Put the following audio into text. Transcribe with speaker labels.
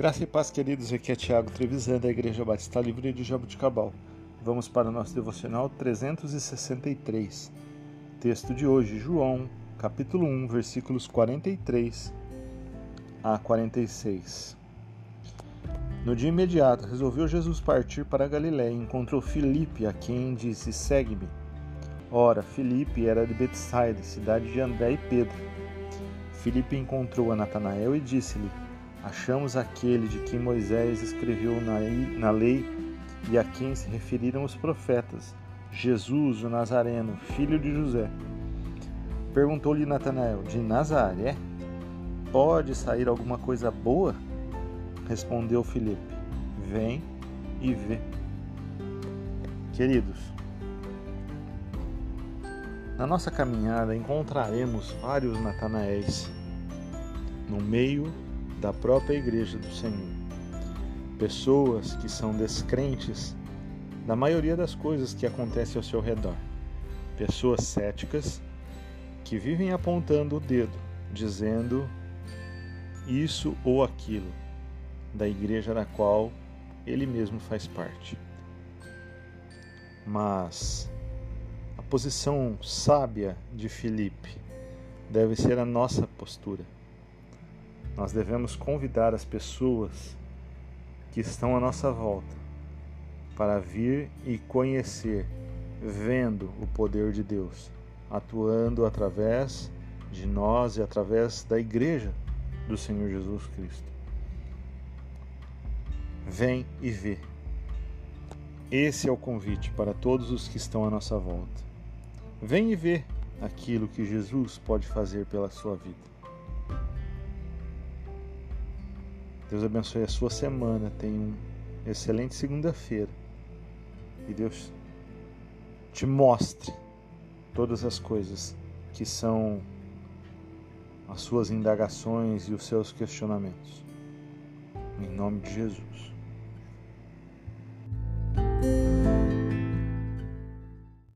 Speaker 1: Graça e paz, queridos. Aqui é Tiago Trevisan, da Igreja Batista Livre de Jabuticabal. Vamos para o nosso devocional 363. Texto de hoje, João, capítulo 1, versículos 43 a 46. No dia imediato, resolveu Jesus partir para Galiléia e encontrou Filipe, a quem disse: Segue-me. Ora, Filipe era de Betsaida, cidade de André e Pedro. Filipe encontrou a Natanael e disse-lhe: Achamos aquele de quem Moisés escreveu na lei e a quem se referiram os profetas, Jesus, o Nazareno, filho de José. Perguntou-lhe Natanael: De Nazaré? Pode sair alguma coisa boa? Respondeu Filipe: Vem e vê. Queridos, na nossa caminhada encontraremos vários Natanaéis no meio da própria igreja do Senhor. Pessoas que são descrentes da maioria das coisas que acontecem ao seu redor. Pessoas céticas que vivem apontando o dedo, dizendo isso ou aquilo da igreja da qual ele mesmo faz parte. Mas a posição sábia de Filipe deve ser a nossa postura. Nós devemos convidar as pessoas que estão à nossa volta para vir e conhecer, vendo o poder de Deus, atuando através de nós e através da igreja do Senhor Jesus Cristo. Vem e vê. Esse é o convite para todos os que estão à nossa volta. Vem e vê aquilo que Jesus pode fazer pela sua vida. Deus abençoe a sua semana. Tenha uma excelente segunda-feira. E Deus te mostre todas as coisas que são as suas indagações e os seus questionamentos. Em nome de Jesus.